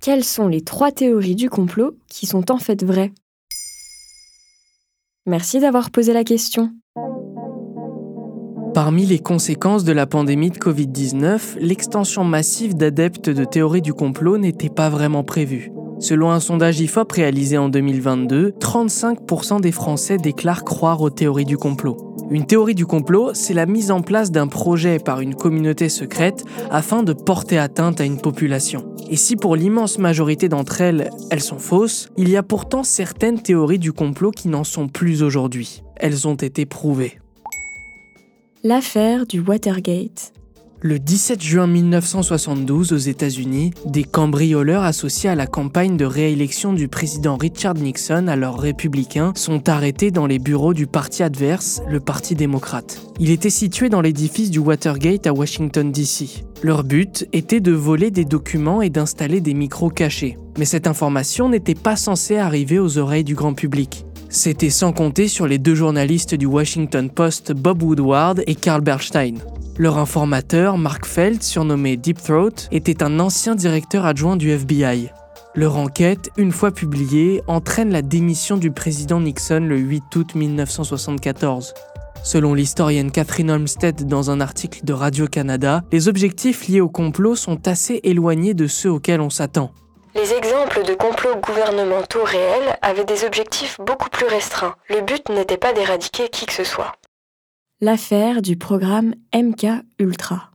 Quelles sont les trois théories du complot qui sont en fait vraies? Merci d'avoir posé la question. Parmi les conséquences de la pandémie de Covid-19, l'extension massive d'adeptes de théories du complot n'était pas vraiment prévue. Selon un sondage IFOP réalisé en 2022, 35% des Français déclarent croire aux théories du complot. Une théorie du complot, c'est la mise en place d'un projet par une communauté secrète afin de porter atteinte à une population. Et si pour l'immense majorité d'entre elles, elles sont fausses, il y a pourtant certaines théories du complot qui n'en sont plus aujourd'hui. Elles ont été prouvées. L'affaire du Watergate. Le 17 juin 1972, aux États-Unis, des cambrioleurs associés à la campagne de réélection du président Richard Nixon, alors républicain, sont arrêtés dans les bureaux du parti adverse, le Parti démocrate. Il était situé dans l'édifice du Watergate à Washington, D.C. Leur but était de voler des documents et d'installer des micros cachés. Mais cette information n'était pas censée arriver aux oreilles du grand public. C'était sans compter sur les deux journalistes du Washington Post, Bob Woodward et Carl Bernstein. Leur informateur, Mark Feld, surnommé Deep Throat, était un ancien directeur adjoint du FBI. Leur enquête, une fois publiée, entraîne la démission du président Nixon le 8 août 1974. Selon l'historienne Catherine Olmsted dans un article de Radio-Canada, les objectifs liés au complot sont assez éloignés de ceux auxquels on s'attend. Les exemples de complots gouvernementaux réels avaient des objectifs beaucoup plus restreints. Le but n'était pas d'éradiquer qui que ce soit l'affaire du programme MK Ultra.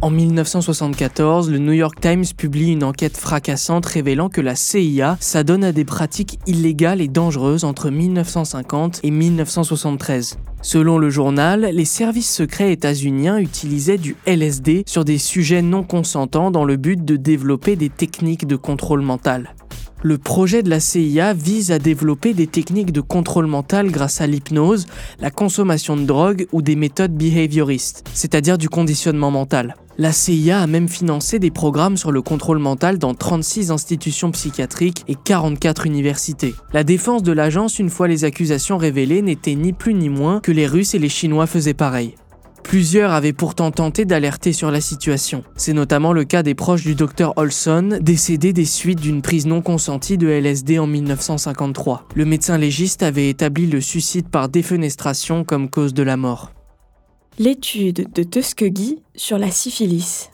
En 1974, le New York Times publie une enquête fracassante révélant que la CIA s'adonne à des pratiques illégales et dangereuses entre 1950 et 1973. Selon le journal, les services secrets états-uniens utilisaient du LSD sur des sujets non consentants dans le but de développer des techniques de contrôle mental. Le projet de la CIA vise à développer des techniques de contrôle mental grâce à l'hypnose, la consommation de drogue ou des méthodes behavioristes, c'est-à-dire du conditionnement mental. La CIA a même financé des programmes sur le contrôle mental dans 36 institutions psychiatriques et 44 universités. La défense de l'agence, une fois les accusations révélées, n'était ni plus ni moins que les Russes et les Chinois faisaient pareil. Plusieurs avaient pourtant tenté d'alerter sur la situation. C'est notamment le cas des proches du docteur Olson, décédé des suites d'une prise non consentie de LSD en 1953. Le médecin légiste avait établi le suicide par défenestration comme cause de la mort. L'étude de Tuskegee sur la syphilis.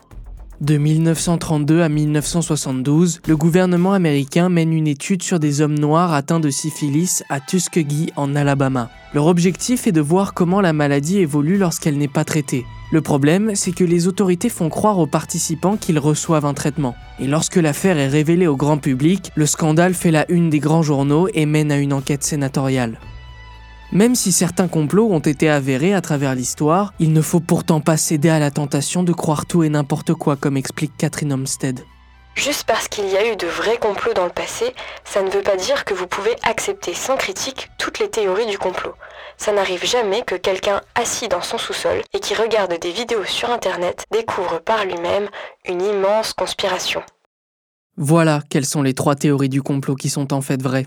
De 1932 à 1972, le gouvernement américain mène une étude sur des hommes noirs atteints de syphilis à Tuskegee en Alabama. Leur objectif est de voir comment la maladie évolue lorsqu'elle n'est pas traitée. Le problème, c'est que les autorités font croire aux participants qu'ils reçoivent un traitement. Et lorsque l'affaire est révélée au grand public, le scandale fait la une des grands journaux et mène à une enquête sénatoriale. Même si certains complots ont été avérés à travers l'histoire, il ne faut pourtant pas céder à la tentation de croire tout et n'importe quoi, comme explique Catherine Olmsted. Juste parce qu'il y a eu de vrais complots dans le passé, ça ne veut pas dire que vous pouvez accepter sans critique toutes les théories du complot. Ça n'arrive jamais que quelqu'un assis dans son sous-sol et qui regarde des vidéos sur Internet découvre par lui-même une immense conspiration. Voilà quelles sont les trois théories du complot qui sont en fait vraies.